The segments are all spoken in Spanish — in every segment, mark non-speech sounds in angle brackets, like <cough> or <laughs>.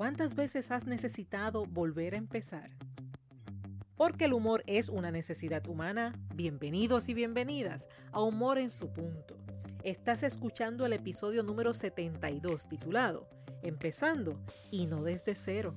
¿Cuántas veces has necesitado volver a empezar? Porque el humor es una necesidad humana, bienvenidos y bienvenidas a Humor en su punto. Estás escuchando el episodio número 72 titulado Empezando y no desde cero.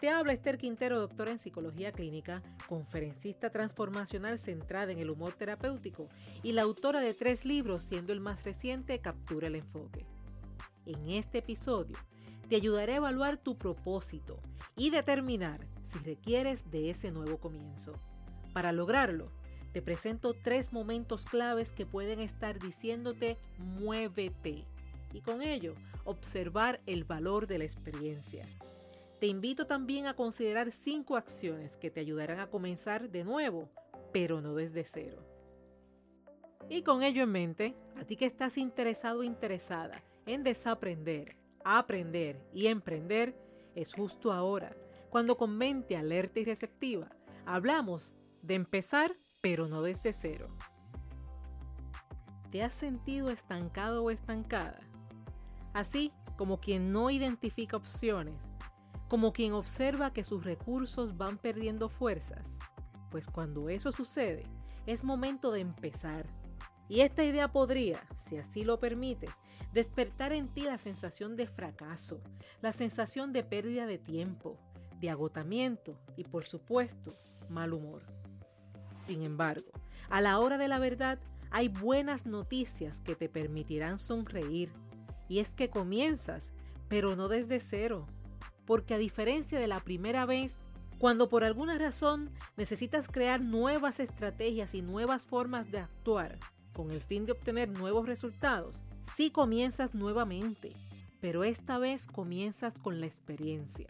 Te habla Esther Quintero, doctora en psicología clínica, conferencista transformacional centrada en el humor terapéutico y la autora de tres libros, siendo el más reciente Captura el Enfoque. En este episodio te ayudaré a evaluar tu propósito y determinar si requieres de ese nuevo comienzo. Para lograrlo, te presento tres momentos claves que pueden estar diciéndote muévete y con ello observar el valor de la experiencia. Te invito también a considerar cinco acciones que te ayudarán a comenzar de nuevo, pero no desde cero. Y con ello en mente, a ti que estás interesado o interesada en desaprender, aprender y emprender, es justo ahora, cuando con mente alerta y receptiva, hablamos de empezar, pero no desde cero. ¿Te has sentido estancado o estancada? Así como quien no identifica opciones como quien observa que sus recursos van perdiendo fuerzas. Pues cuando eso sucede, es momento de empezar. Y esta idea podría, si así lo permites, despertar en ti la sensación de fracaso, la sensación de pérdida de tiempo, de agotamiento y por supuesto, mal humor. Sin embargo, a la hora de la verdad, hay buenas noticias que te permitirán sonreír. Y es que comienzas, pero no desde cero, porque a diferencia de la primera vez, cuando por alguna razón necesitas crear nuevas estrategias y nuevas formas de actuar con el fin de obtener nuevos resultados, sí comienzas nuevamente, pero esta vez comienzas con la experiencia.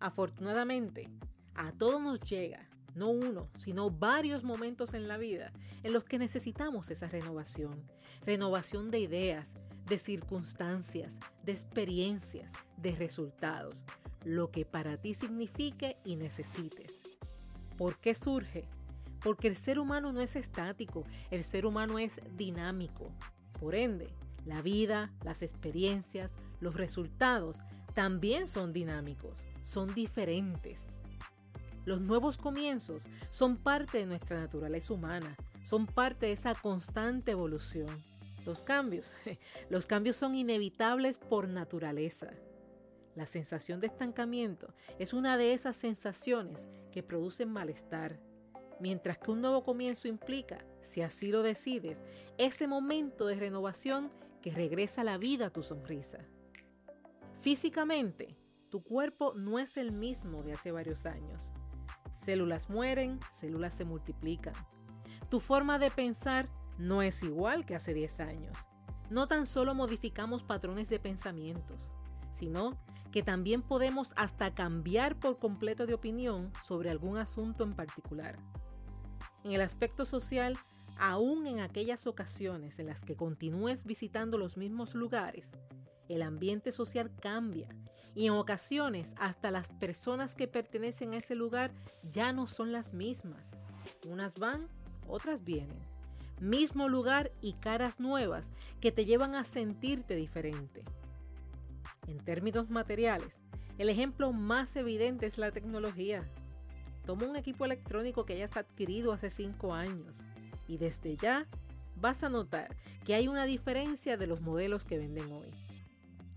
Afortunadamente, a todos nos llega, no uno, sino varios momentos en la vida en los que necesitamos esa renovación, renovación de ideas, de circunstancias, de experiencias, de resultados, lo que para ti signifique y necesites. ¿Por qué surge? Porque el ser humano no es estático, el ser humano es dinámico. Por ende, la vida, las experiencias, los resultados también son dinámicos, son diferentes. Los nuevos comienzos son parte de nuestra naturaleza humana, son parte de esa constante evolución. Los cambios, <laughs> los cambios son inevitables por naturaleza. La sensación de estancamiento es una de esas sensaciones que producen malestar, mientras que un nuevo comienzo implica, si así lo decides, ese momento de renovación que regresa la vida a tu sonrisa. Físicamente, tu cuerpo no es el mismo de hace varios años. Células mueren, células se multiplican. Tu forma de pensar no es igual que hace 10 años. No tan solo modificamos patrones de pensamientos, sino que también podemos hasta cambiar por completo de opinión sobre algún asunto en particular. En el aspecto social, aún en aquellas ocasiones en las que continúes visitando los mismos lugares, el ambiente social cambia y en ocasiones hasta las personas que pertenecen a ese lugar ya no son las mismas. Unas van, otras vienen mismo lugar y caras nuevas que te llevan a sentirte diferente. En términos materiales, el ejemplo más evidente es la tecnología. Toma un equipo electrónico que hayas adquirido hace 5 años y desde ya vas a notar que hay una diferencia de los modelos que venden hoy.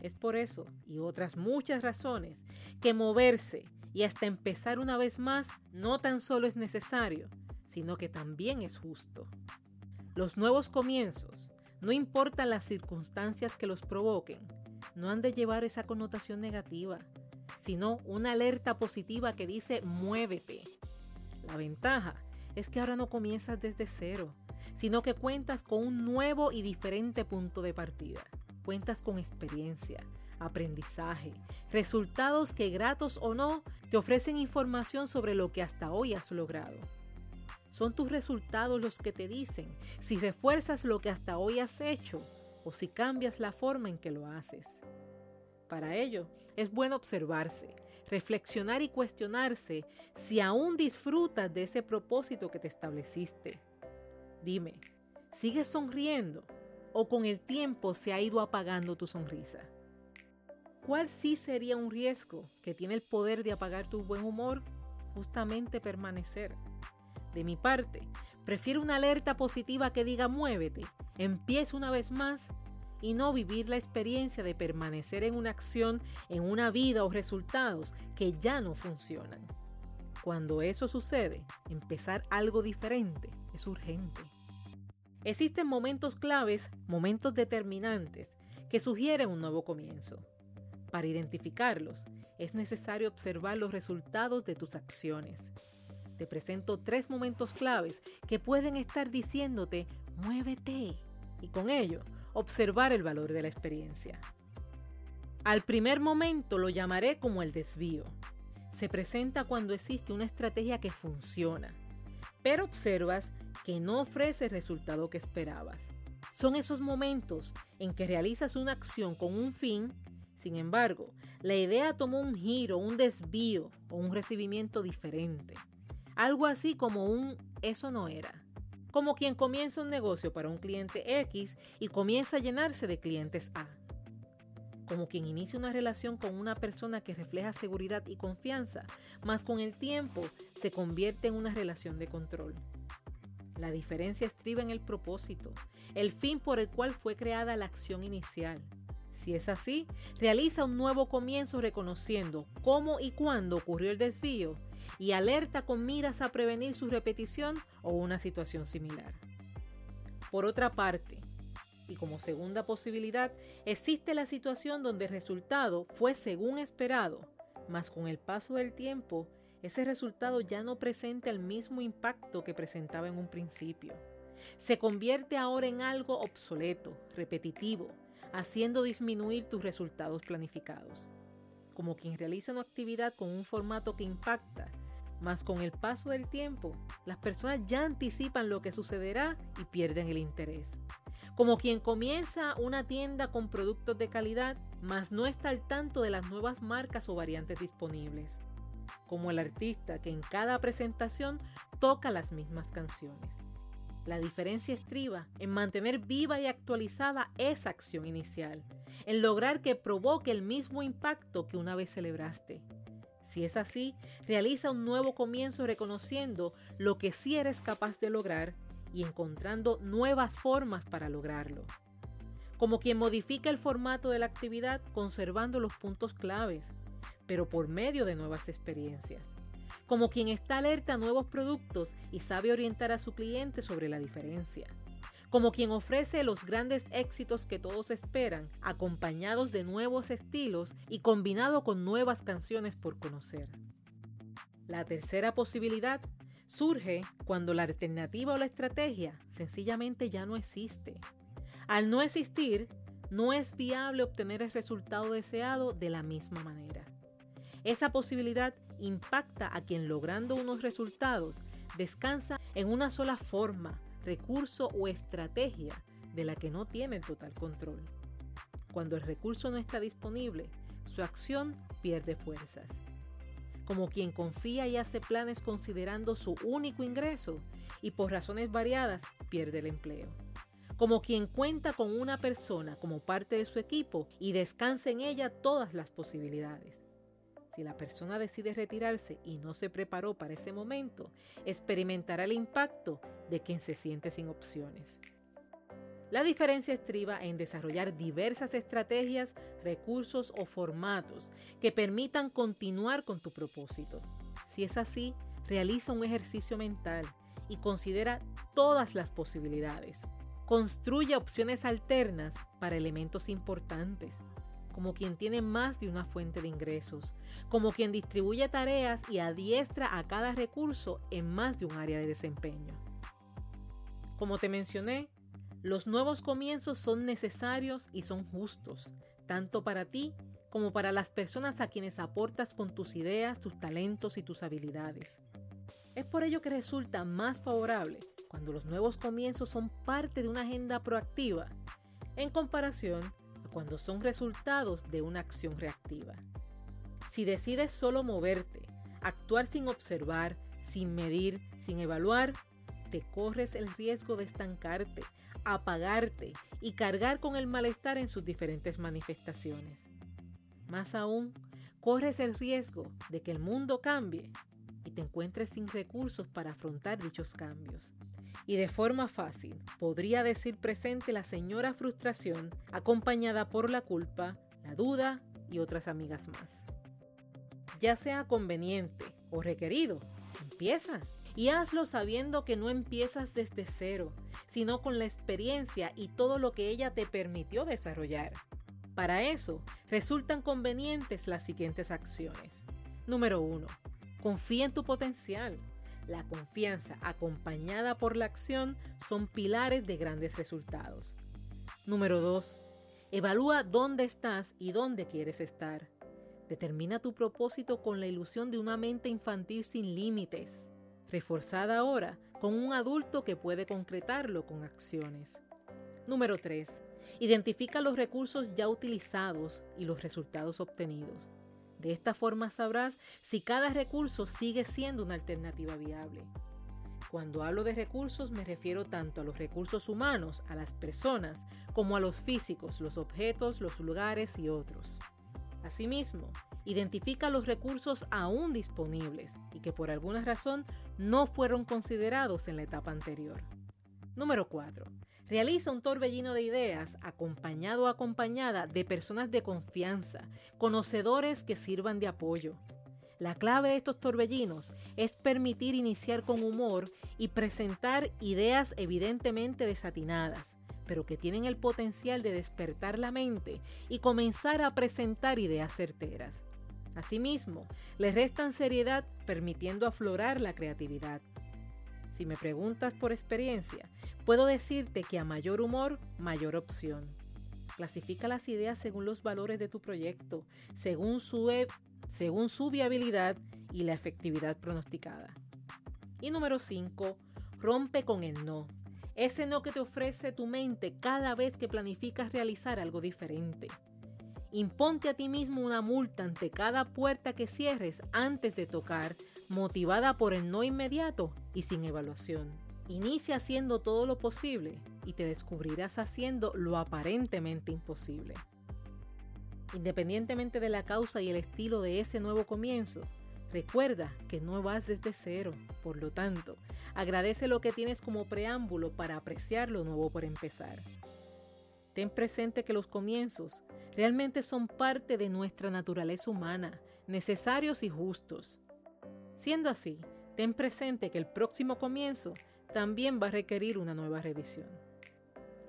Es por eso y otras muchas razones que moverse y hasta empezar una vez más no tan solo es necesario, sino que también es justo. Los nuevos comienzos, no importan las circunstancias que los provoquen, no han de llevar esa connotación negativa, sino una alerta positiva que dice muévete. La ventaja es que ahora no comienzas desde cero, sino que cuentas con un nuevo y diferente punto de partida. Cuentas con experiencia, aprendizaje, resultados que gratos o no te ofrecen información sobre lo que hasta hoy has logrado. Son tus resultados los que te dicen si refuerzas lo que hasta hoy has hecho o si cambias la forma en que lo haces. Para ello, es bueno observarse, reflexionar y cuestionarse si aún disfrutas de ese propósito que te estableciste. Dime, ¿sigues sonriendo o con el tiempo se ha ido apagando tu sonrisa? ¿Cuál sí sería un riesgo que tiene el poder de apagar tu buen humor? Justamente permanecer. De mi parte, prefiero una alerta positiva que diga muévete, empieza una vez más y no vivir la experiencia de permanecer en una acción, en una vida o resultados que ya no funcionan. Cuando eso sucede, empezar algo diferente es urgente. Existen momentos claves, momentos determinantes, que sugieren un nuevo comienzo. Para identificarlos, es necesario observar los resultados de tus acciones. Te presento tres momentos claves que pueden estar diciéndote, muévete, y con ello observar el valor de la experiencia. Al primer momento lo llamaré como el desvío. Se presenta cuando existe una estrategia que funciona, pero observas que no ofrece el resultado que esperabas. Son esos momentos en que realizas una acción con un fin, sin embargo, la idea tomó un giro, un desvío o un recibimiento diferente. Algo así como un eso no era como quien comienza un negocio para un cliente X y comienza a llenarse de clientes A. Como quien inicia una relación con una persona que refleja seguridad y confianza, mas con el tiempo se convierte en una relación de control. La diferencia estriba en el propósito, el fin por el cual fue creada la acción inicial. Si es así, realiza un nuevo comienzo reconociendo cómo y cuándo ocurrió el desvío y alerta con miras a prevenir su repetición o una situación similar. Por otra parte, y como segunda posibilidad, existe la situación donde el resultado fue según esperado, mas con el paso del tiempo, ese resultado ya no presenta el mismo impacto que presentaba en un principio. Se convierte ahora en algo obsoleto, repetitivo, haciendo disminuir tus resultados planificados. Como quien realiza una actividad con un formato que impacta, mas con el paso del tiempo, las personas ya anticipan lo que sucederá y pierden el interés. Como quien comienza una tienda con productos de calidad, mas no está al tanto de las nuevas marcas o variantes disponibles. Como el artista que en cada presentación toca las mismas canciones. La diferencia estriba en mantener viva y actualizada esa acción inicial, en lograr que provoque el mismo impacto que una vez celebraste. Si es así, realiza un nuevo comienzo reconociendo lo que sí eres capaz de lograr y encontrando nuevas formas para lograrlo. Como quien modifica el formato de la actividad conservando los puntos claves, pero por medio de nuevas experiencias como quien está alerta a nuevos productos y sabe orientar a su cliente sobre la diferencia, como quien ofrece los grandes éxitos que todos esperan, acompañados de nuevos estilos y combinado con nuevas canciones por conocer. La tercera posibilidad surge cuando la alternativa o la estrategia sencillamente ya no existe. Al no existir, no es viable obtener el resultado deseado de la misma manera. Esa posibilidad impacta a quien logrando unos resultados descansa en una sola forma, recurso o estrategia de la que no tiene total control. Cuando el recurso no está disponible, su acción pierde fuerzas. Como quien confía y hace planes considerando su único ingreso y por razones variadas pierde el empleo. Como quien cuenta con una persona como parte de su equipo y descansa en ella todas las posibilidades. Si la persona decide retirarse y no se preparó para ese momento, experimentará el impacto de quien se siente sin opciones. La diferencia estriba en desarrollar diversas estrategias, recursos o formatos que permitan continuar con tu propósito. Si es así, realiza un ejercicio mental y considera todas las posibilidades. Construye opciones alternas para elementos importantes como quien tiene más de una fuente de ingresos, como quien distribuye tareas y adiestra a cada recurso en más de un área de desempeño. Como te mencioné, los nuevos comienzos son necesarios y son justos, tanto para ti como para las personas a quienes aportas con tus ideas, tus talentos y tus habilidades. Es por ello que resulta más favorable cuando los nuevos comienzos son parte de una agenda proactiva, en comparación cuando son resultados de una acción reactiva. Si decides solo moverte, actuar sin observar, sin medir, sin evaluar, te corres el riesgo de estancarte, apagarte y cargar con el malestar en sus diferentes manifestaciones. Más aún, corres el riesgo de que el mundo cambie y te encuentres sin recursos para afrontar dichos cambios. Y de forma fácil podría decir presente la señora frustración acompañada por la culpa, la duda y otras amigas más. Ya sea conveniente o requerido, empieza y hazlo sabiendo que no empiezas desde cero, sino con la experiencia y todo lo que ella te permitió desarrollar. Para eso, resultan convenientes las siguientes acciones. Número 1. Confía en tu potencial. La confianza acompañada por la acción son pilares de grandes resultados. Número 2. Evalúa dónde estás y dónde quieres estar. Determina tu propósito con la ilusión de una mente infantil sin límites, reforzada ahora con un adulto que puede concretarlo con acciones. Número 3. Identifica los recursos ya utilizados y los resultados obtenidos. De esta forma sabrás si cada recurso sigue siendo una alternativa viable. Cuando hablo de recursos me refiero tanto a los recursos humanos, a las personas, como a los físicos, los objetos, los lugares y otros. Asimismo, identifica los recursos aún disponibles y que por alguna razón no fueron considerados en la etapa anterior. Número 4. Realiza un torbellino de ideas acompañado o acompañada de personas de confianza, conocedores que sirvan de apoyo. La clave de estos torbellinos es permitir iniciar con humor y presentar ideas evidentemente desatinadas, pero que tienen el potencial de despertar la mente y comenzar a presentar ideas certeras. Asimismo, les restan seriedad permitiendo aflorar la creatividad. Si me preguntas por experiencia, puedo decirte que a mayor humor, mayor opción. Clasifica las ideas según los valores de tu proyecto, según su, e, según su viabilidad y la efectividad pronosticada. Y número 5, rompe con el no. Ese no que te ofrece tu mente cada vez que planificas realizar algo diferente. Imponte a ti mismo una multa ante cada puerta que cierres antes de tocar, motivada por el no inmediato y sin evaluación. Inicia haciendo todo lo posible y te descubrirás haciendo lo aparentemente imposible. Independientemente de la causa y el estilo de ese nuevo comienzo, recuerda que no vas desde cero, por lo tanto, agradece lo que tienes como preámbulo para apreciar lo nuevo por empezar. Ten presente que los comienzos realmente son parte de nuestra naturaleza humana, necesarios y justos. Siendo así, ten presente que el próximo comienzo también va a requerir una nueva revisión.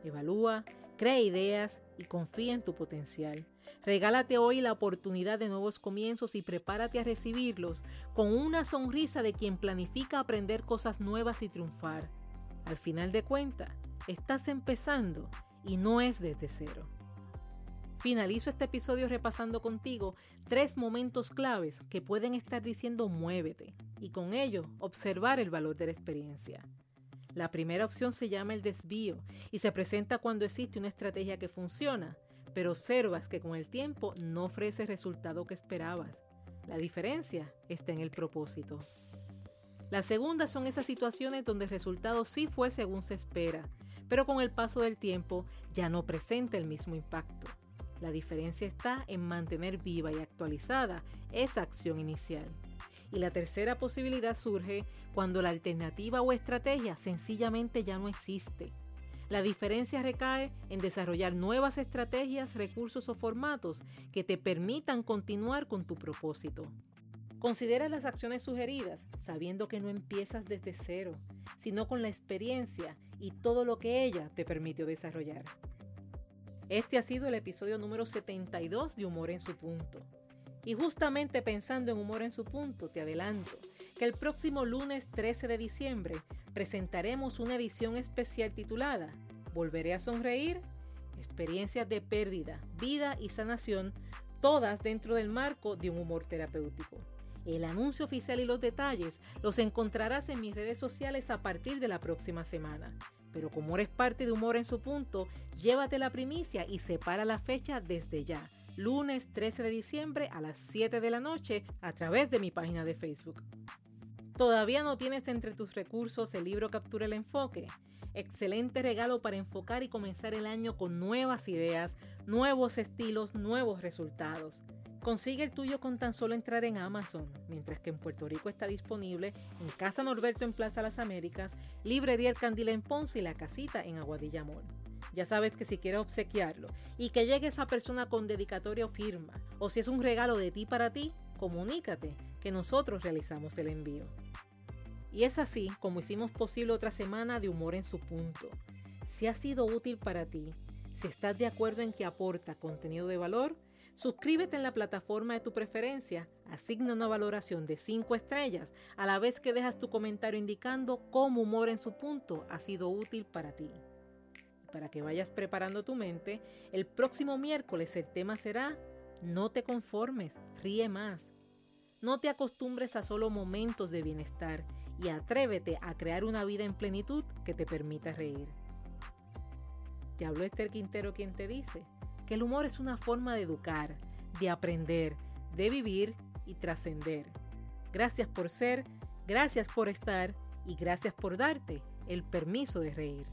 Evalúa, crea ideas y confía en tu potencial. Regálate hoy la oportunidad de nuevos comienzos y prepárate a recibirlos con una sonrisa de quien planifica aprender cosas nuevas y triunfar. Al final de cuentas, estás empezando y no es desde cero. Finalizo este episodio repasando contigo tres momentos claves que pueden estar diciendo muévete y con ello observar el valor de la experiencia. La primera opción se llama el desvío y se presenta cuando existe una estrategia que funciona, pero observas que con el tiempo no ofrece el resultado que esperabas. La diferencia está en el propósito. La segunda son esas situaciones donde el resultado sí fue según se espera, pero con el paso del tiempo ya no presenta el mismo impacto. La diferencia está en mantener viva y actualizada esa acción inicial. Y la tercera posibilidad surge cuando la alternativa o estrategia sencillamente ya no existe. La diferencia recae en desarrollar nuevas estrategias, recursos o formatos que te permitan continuar con tu propósito. Considera las acciones sugeridas sabiendo que no empiezas desde cero, sino con la experiencia y todo lo que ella te permitió desarrollar. Este ha sido el episodio número 72 de Humor en su punto. Y justamente pensando en Humor en su punto, te adelanto que el próximo lunes 13 de diciembre presentaremos una edición especial titulada Volveré a sonreír, experiencias de pérdida, vida y sanación, todas dentro del marco de un humor terapéutico. El anuncio oficial y los detalles los encontrarás en mis redes sociales a partir de la próxima semana. Pero como eres parte de Humor en su punto, llévate la primicia y separa la fecha desde ya lunes 13 de diciembre a las 7 de la noche a través de mi página de Facebook. ¿Todavía no tienes entre tus recursos el libro Captura el Enfoque? Excelente regalo para enfocar y comenzar el año con nuevas ideas, nuevos estilos, nuevos resultados. Consigue el tuyo con tan solo entrar en Amazon, mientras que en Puerto Rico está disponible en Casa Norberto en Plaza Las Américas, Librería El Candil en Ponce y La Casita en Aguadilla Mall. Ya sabes que si quieres obsequiarlo y que llegue esa persona con dedicatoria o firma, o si es un regalo de ti para ti, comunícate que nosotros realizamos el envío. Y es así como hicimos posible otra semana de humor en su punto. Si ha sido útil para ti, si estás de acuerdo en que aporta contenido de valor, suscríbete en la plataforma de tu preferencia, asigna una valoración de 5 estrellas a la vez que dejas tu comentario indicando cómo humor en su punto ha sido útil para ti para que vayas preparando tu mente, el próximo miércoles el tema será No te conformes, ríe más. No te acostumbres a solo momentos de bienestar y atrévete a crear una vida en plenitud que te permita reír. Te habló Esther Quintero quien te dice que el humor es una forma de educar, de aprender, de vivir y trascender. Gracias por ser, gracias por estar y gracias por darte el permiso de reír.